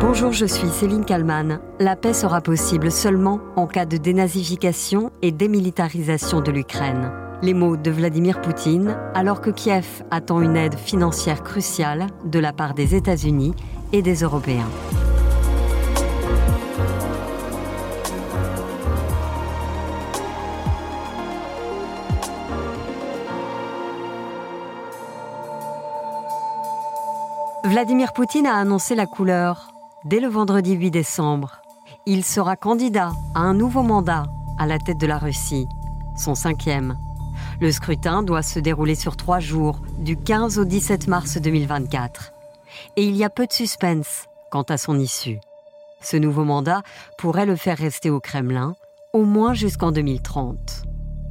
Bonjour, je suis Céline Kalman. La paix sera possible seulement en cas de dénazification et démilitarisation de l'Ukraine. Les mots de Vladimir Poutine, alors que Kiev attend une aide financière cruciale de la part des États-Unis et des Européens. Vladimir Poutine a annoncé la couleur dès le vendredi 8 décembre. Il sera candidat à un nouveau mandat à la tête de la Russie, son cinquième. Le scrutin doit se dérouler sur trois jours, du 15 au 17 mars 2024. Et il y a peu de suspense quant à son issue. Ce nouveau mandat pourrait le faire rester au Kremlin, au moins jusqu'en 2030.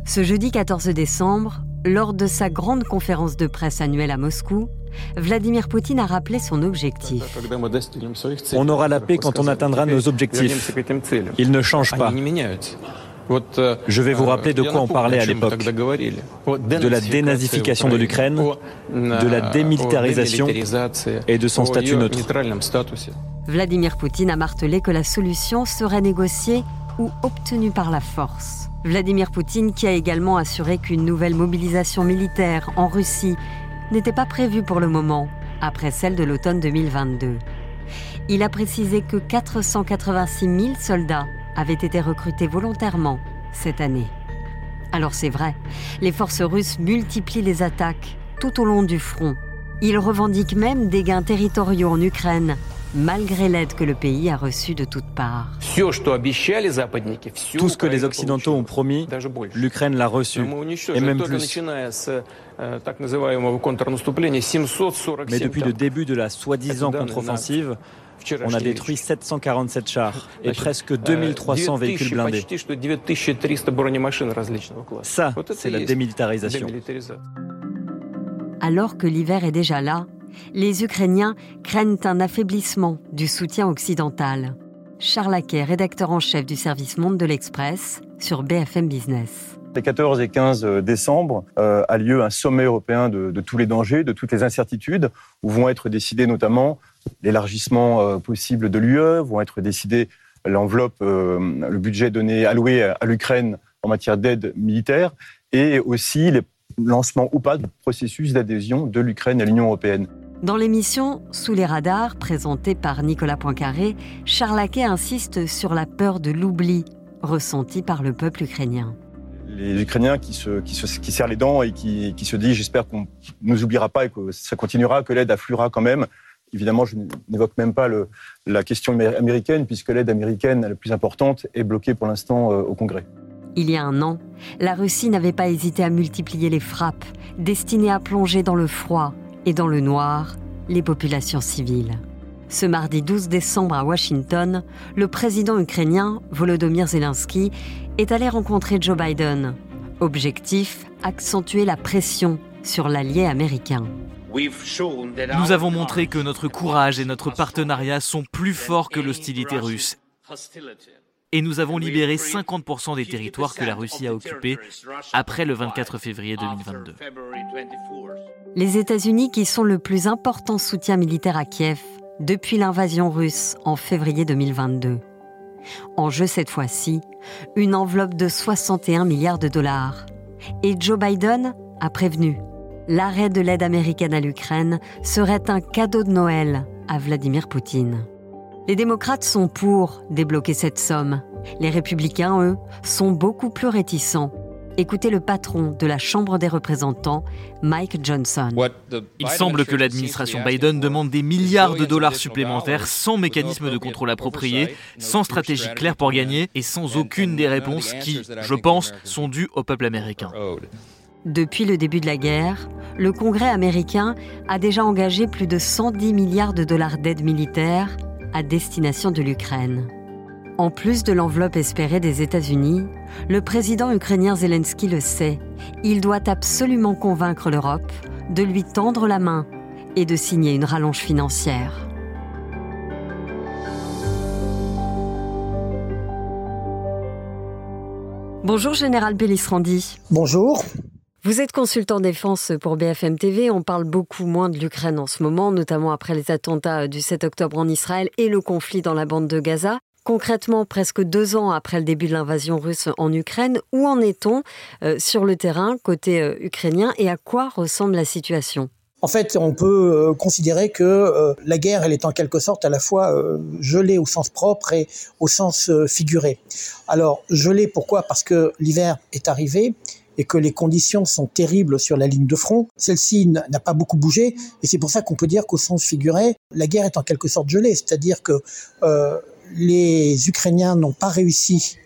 Ce jeudi 14 décembre, lors de sa grande conférence de presse annuelle à Moscou, Vladimir Poutine a rappelé son objectif. On aura la paix quand on atteindra nos objectifs. Ils ne changent pas. Je vais vous rappeler de quoi on parlait à l'époque. De la dénazification de l'Ukraine, de la démilitarisation et de son statut neutre. Vladimir Poutine a martelé que la solution serait négociée ou obtenue par la force. Vladimir Poutine qui a également assuré qu'une nouvelle mobilisation militaire en Russie n'était pas prévue pour le moment, après celle de l'automne 2022. Il a précisé que 486 000 soldats avaient été recrutés volontairement cette année. Alors c'est vrai, les forces russes multiplient les attaques tout au long du front. Ils revendiquent même des gains territoriaux en Ukraine, malgré l'aide que le pays a reçue de toutes parts. Tout ce que les Occidentaux ont promis, l'Ukraine l'a reçu, et même plus. Mais depuis le début de la soi-disant contre-offensive, on a détruit 747 chars et presque 2300 véhicules blindés. Ça, c'est la démilitarisation. Alors que l'hiver est déjà là, les Ukrainiens craignent un affaiblissement du soutien occidental. Charles Laquet, rédacteur en chef du service Monde de l'Express sur BFM Business. Les 14 et 15 décembre euh, a lieu un sommet européen de, tous les dangers, de toutes les incertitudes, où vont être décidés notamment l'élargissement euh, possible de l'UE, vont être décidés l'enveloppe, euh, le budget donné, alloué à l'Ukraine en matière d'aide militaire, et aussi les lancements ou pas du processus d'adhésion de l'Ukraine à l'Union européenne. Dans l'émission Sous les radars, présentée par Nicolas Poincaré, Charlaquet insiste sur la peur de l'oubli ressentie par le peuple ukrainien. Les Ukrainiens qui, se, qui, qui serrent les dents et qui, qui se disent j'espère qu'on ne nous oubliera pas et que ça continuera, que l'aide affluera quand même. Évidemment, je n'évoque même pas le, la question américaine, puisque l'aide américaine la plus importante est bloquée pour l'instant euh, au Congrès. Il y a un an, la Russie n'avait pas hésité à multiplier les frappes, destinées à plonger dans le froid et dans le noir les populations civiles. Ce mardi 12 décembre à Washington, le président ukrainien Volodymyr Zelensky est allé rencontrer Joe Biden. Objectif accentuer la pression sur l'allié américain. Nous avons montré que notre courage et notre partenariat sont plus forts que l'hostilité russe. Et nous avons libéré 50% des territoires que la Russie a occupés après le 24 février 2022 les États-Unis qui sont le plus important soutien militaire à Kiev depuis l'invasion russe en février 2022. En jeu cette fois-ci, une enveloppe de 61 milliards de dollars. Et Joe Biden a prévenu, l'arrêt de l'aide américaine à l'Ukraine serait un cadeau de Noël à Vladimir Poutine. Les démocrates sont pour débloquer cette somme. Les républicains, eux, sont beaucoup plus réticents Écoutez le patron de la Chambre des représentants, Mike Johnson. Il semble que l'administration Biden demande des milliards de dollars supplémentaires sans mécanisme de contrôle approprié, sans stratégie claire pour gagner et sans aucune des réponses qui, je pense, sont dues au peuple américain. Depuis le début de la guerre, le Congrès américain a déjà engagé plus de 110 milliards de dollars d'aide militaire à destination de l'Ukraine. En plus de l'enveloppe espérée des États-Unis, le président ukrainien Zelensky le sait. Il doit absolument convaincre l'Europe de lui tendre la main et de signer une rallonge financière. Bonjour Général Bellisrandi. Bonjour. Vous êtes consultant défense pour BFM TV. On parle beaucoup moins de l'Ukraine en ce moment, notamment après les attentats du 7 octobre en Israël et le conflit dans la bande de Gaza. Concrètement, presque deux ans après le début de l'invasion russe en Ukraine, où en est-on euh, sur le terrain côté euh, ukrainien et à quoi ressemble la situation? En fait, on peut euh, considérer que la guerre, elle est en quelque sorte à la fois gelée au sens propre et au sens figuré. Alors, gelée, pourquoi? Parce que l'hiver est arrivé et que les conditions sont terribles sur la ligne de front. Celle-ci n'a pas beaucoup bougé et c'est pour ça qu'on peut dire qu'au sens figuré, la guerre est en quelque sorte gelée, c'est-à-dire que les Ukrainiens n'ont pas réussi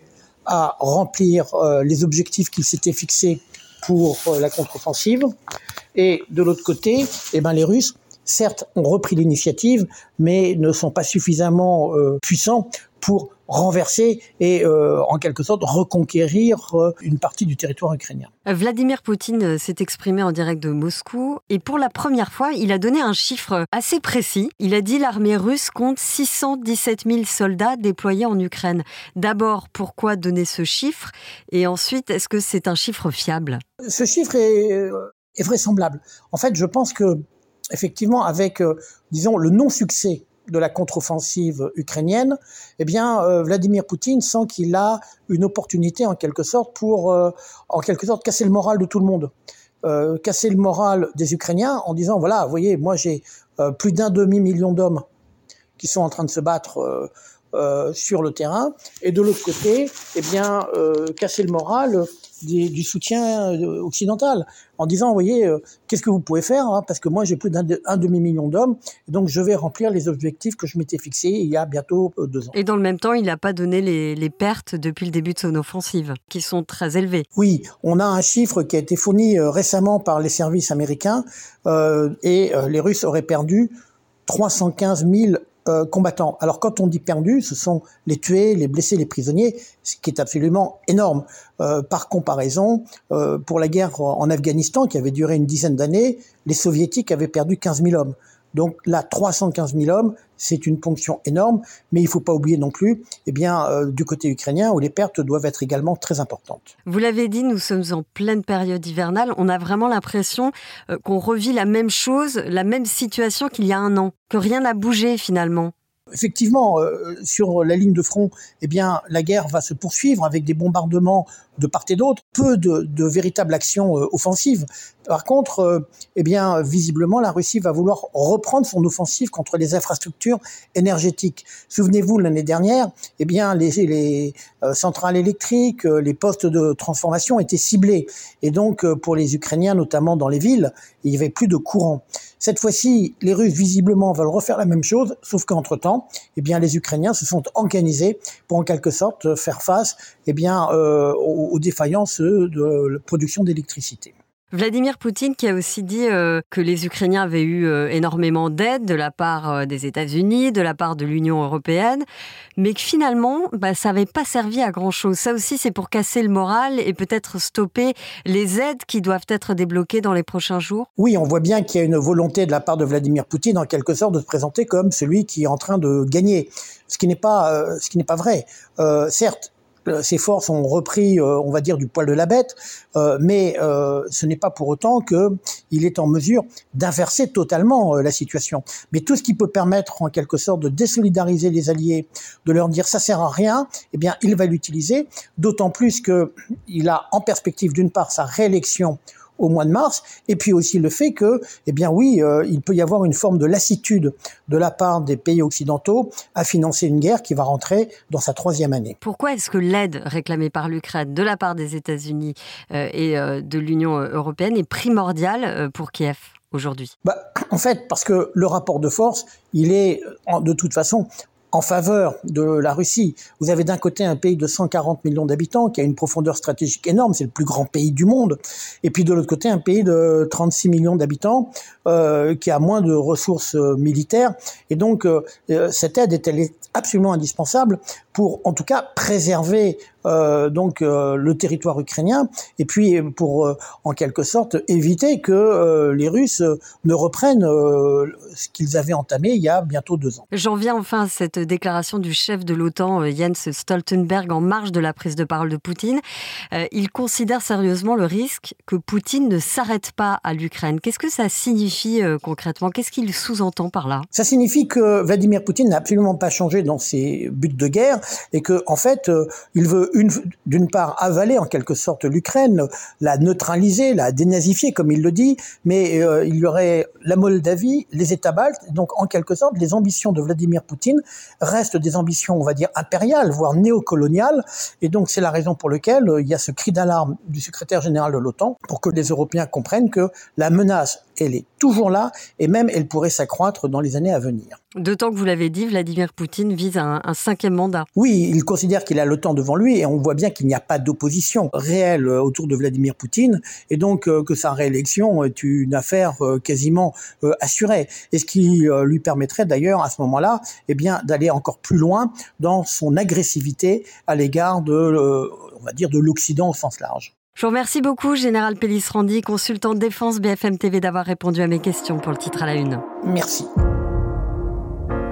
à remplir euh, les objectifs qu'ils s'étaient fixés pour euh, la contre-offensive. Et de l'autre côté, eh ben, les Russes, certes, ont repris l'initiative, mais ne sont pas suffisamment euh, puissants pour renverser et euh, en quelque sorte reconquérir euh, une partie du territoire ukrainien. Vladimir Poutine euh, s'est exprimé en direct de Moscou et pour la première fois, il a donné un chiffre assez précis. Il a dit l'armée russe compte 617 000 soldats déployés en Ukraine. D'abord, pourquoi donner ce chiffre? Et ensuite, est-ce que c'est un chiffre fiable? Ce chiffre est, est, vraisemblable. En fait, je pense que effectivement, avec, disons, le non-succès de la contre-offensive ukrainienne, eh bien, euh, Vladimir Poutine sent qu'il a une opportunité en quelque sorte pour, euh, en quelque sorte, casser le moral de tout le monde. Euh, casser le moral des Ukrainiens en disant, voilà, vous voyez, moi j'ai plus d'un demi-million d'hommes qui sont en train de se battre sur le terrain, et de l'autre côté, eh bien, casser le moral du, soutien euh, occidental en disant, vous voyez, euh, qu'est-ce que vous pouvez faire hein, Parce que moi, j'ai plus d'un demi-million d'hommes, donc je vais remplir les objectifs que je m'étais fixés il y a bientôt euh, deux ans. Et dans le même temps, il n'a pas donné les, pertes depuis le début de son offensive, qui sont très élevées. Oui, on a un chiffre qui a été fourni récemment par les services américains, et les Russes auraient perdu 315 000 euh, combattants. Alors quand on dit perdu, ce sont les tués, les blessés, les prisonniers, ce qui est absolument énorme. Euh, par comparaison, euh, pour la guerre en Afghanistan, qui avait duré une dizaine d'années, les soviétiques avaient perdu 15 000 hommes. Donc là, 315 000 hommes, c'est une ponction énorme, mais il ne faut pas oublier non plus, eh bien, euh, du côté ukrainien, où les pertes doivent être également très importantes. Vous l'avez dit, nous sommes en pleine période hivernale. On a vraiment l'impression euh, qu'on revit la même chose, la même situation qu'il y a un an, que rien n'a bougé finalement effectivement, euh, sur la ligne de front, eh bien, la guerre va se poursuivre avec des bombardements de part et d'autre, peu de, de véritables actions euh, offensives. Par contre, euh, eh bien, visiblement, la Russie va vouloir reprendre son offensive contre les infrastructures énergétiques. Souvenez-vous, l'année dernière, eh bien, les, les centrales électriques, les postes de transformation étaient ciblés. Et donc, pour les Ukrainiens, notamment dans les villes, il n'y avait plus de courant. Cette fois-ci, les Russes visiblement veulent refaire la même chose, sauf qu'entre-temps, eh bien, les Ukrainiens se sont organisés pour en quelque sorte faire face eh bien, euh, aux, défaillances de la production d'électricité. Vladimir Poutine qui a aussi dit euh, que les Ukrainiens avaient eu euh, énormément d'aide de la part euh, des États-Unis, de la part de l'Union européenne, mais que finalement, bah, ça n'avait pas servi à grand-chose. Ça aussi, c'est pour casser le moral et peut-être stopper les aides qui doivent être débloquées dans les prochains jours. Oui, on voit bien qu'il y a une volonté de la part de Vladimir Poutine, en quelque sorte, de se présenter comme celui qui est en train de gagner, ce qui n'est pas, ce qui n'est pas vrai. certes, ses forces ont repris, euh, on va dire, du poil de la bête, euh, mais euh, ce n'est pas pour autant qu'il est en mesure d'inverser totalement la situation. Mais tout ce qui peut permettre, en quelque sorte, de désolidariser les alliés, de leur dire ça sert à rien, eh bien, il va l'utiliser. D'autant plus qu'il a en perspective, d'une part, sa réélection au mois de mars, et puis aussi le fait que, eh bien oui, euh, il peut y avoir une forme de lassitude de la part des pays occidentaux à financer une guerre qui va rentrer dans sa troisième année. Pourquoi est-ce que l'aide réclamée par l'Ukraine de la part des États-Unis euh, et euh, de l'Union européenne est primordiale pour Kiev aujourd'hui? Bah, En fait, parce que le rapport de force, il est de toute façon en faveur de la Russie. Vous avez d'un côté un pays de 140 millions d'habitants qui a une profondeur stratégique énorme, c'est le plus grand pays du monde, et puis de l'autre côté un pays de 36 millions d'habitants euh, qui a moins de ressources euh, militaires, et donc euh, cette aide est, absolument indispensable pour, en tout cas, préserver donc le territoire ukrainien et puis pour en quelque sorte éviter que les Russes ne reprennent ce qu'ils avaient entamé il y a bientôt deux ans. J'en viens enfin à cette déclaration du chef de l'OTAN, Jens Stoltenberg, en marge de la prise de parole de Poutine. Il considère sérieusement le risque que Poutine ne s'arrête pas à l'Ukraine. Qu'est-ce que ça signifie concrètement? Qu'est-ce qu'il sous-entend par là? Ça signifie que Vladimir Poutine n'a absolument pas changé dans ses buts de guerre et que, en fait, il veut d'une part avaler en quelque sorte l'Ukraine, la neutraliser, la dénazifier, comme il le dit, mais il y aurait la Moldavie, les États baltes, donc en quelque sorte, les ambitions de Vladimir Poutine restent des ambitions, on va dire, impériales, voire néocoloniales, et donc c'est la raison pour laquelle euh, il y a ce cri d'alarme du secrétaire général de l'OTAN pour que les Européens comprennent que la menace elle est toujours là et même elle pourrait s'accroître dans les années à venir. D'autant que vous l'avez dit, Vladimir Poutine vise un, un cinquième mandat. Oui, il considère qu'il a le temps devant lui et on voit bien qu'il n'y a pas d'opposition réelle euh, autour de Vladimir Poutine et donc euh, que sa réélection est une affaire euh, quasiment assurée. Et ce qui lui permettrait d'ailleurs à ce moment-là, eh bien, d'aller encore plus loin dans son agressivité à l'égard de, on va dire, de l'Occident au sens large. Je vous remercie beaucoup, Général Pellis-Randy, consultant défense BFM TV, d'avoir répondu à mes questions pour le titre à la une. Merci.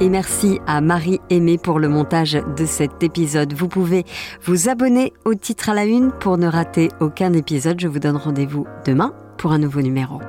Et merci à Marie Aimée pour le montage de cet épisode. Vous pouvez vous abonner au titre à la une pour ne rater aucun épisode. Je vous donne rendez-vous demain pour un nouveau numéro.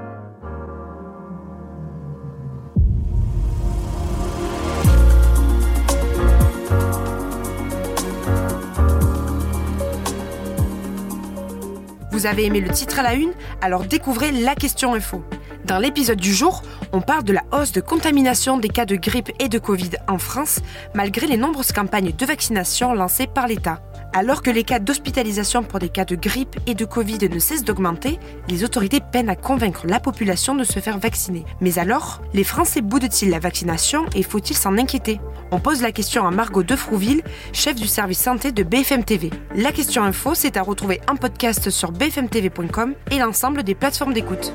Vous avez aimé le titre à la une Alors découvrez la question info. Dans l'épisode du jour, on parle de la hausse de contamination des cas de grippe et de Covid en France, malgré les nombreuses campagnes de vaccination lancées par l'État. Alors que les cas d'hospitalisation pour des cas de grippe et de Covid ne cessent d'augmenter, les autorités peinent à convaincre la population de se faire vacciner. Mais alors, les Français boudent-ils la vaccination et faut-il s'en inquiéter? On pose la question à Margot Defrouville, chef du service santé de BFM TV. La question info, c'est à retrouver en podcast sur bfmtv.com et l'ensemble des plateformes d'écoute.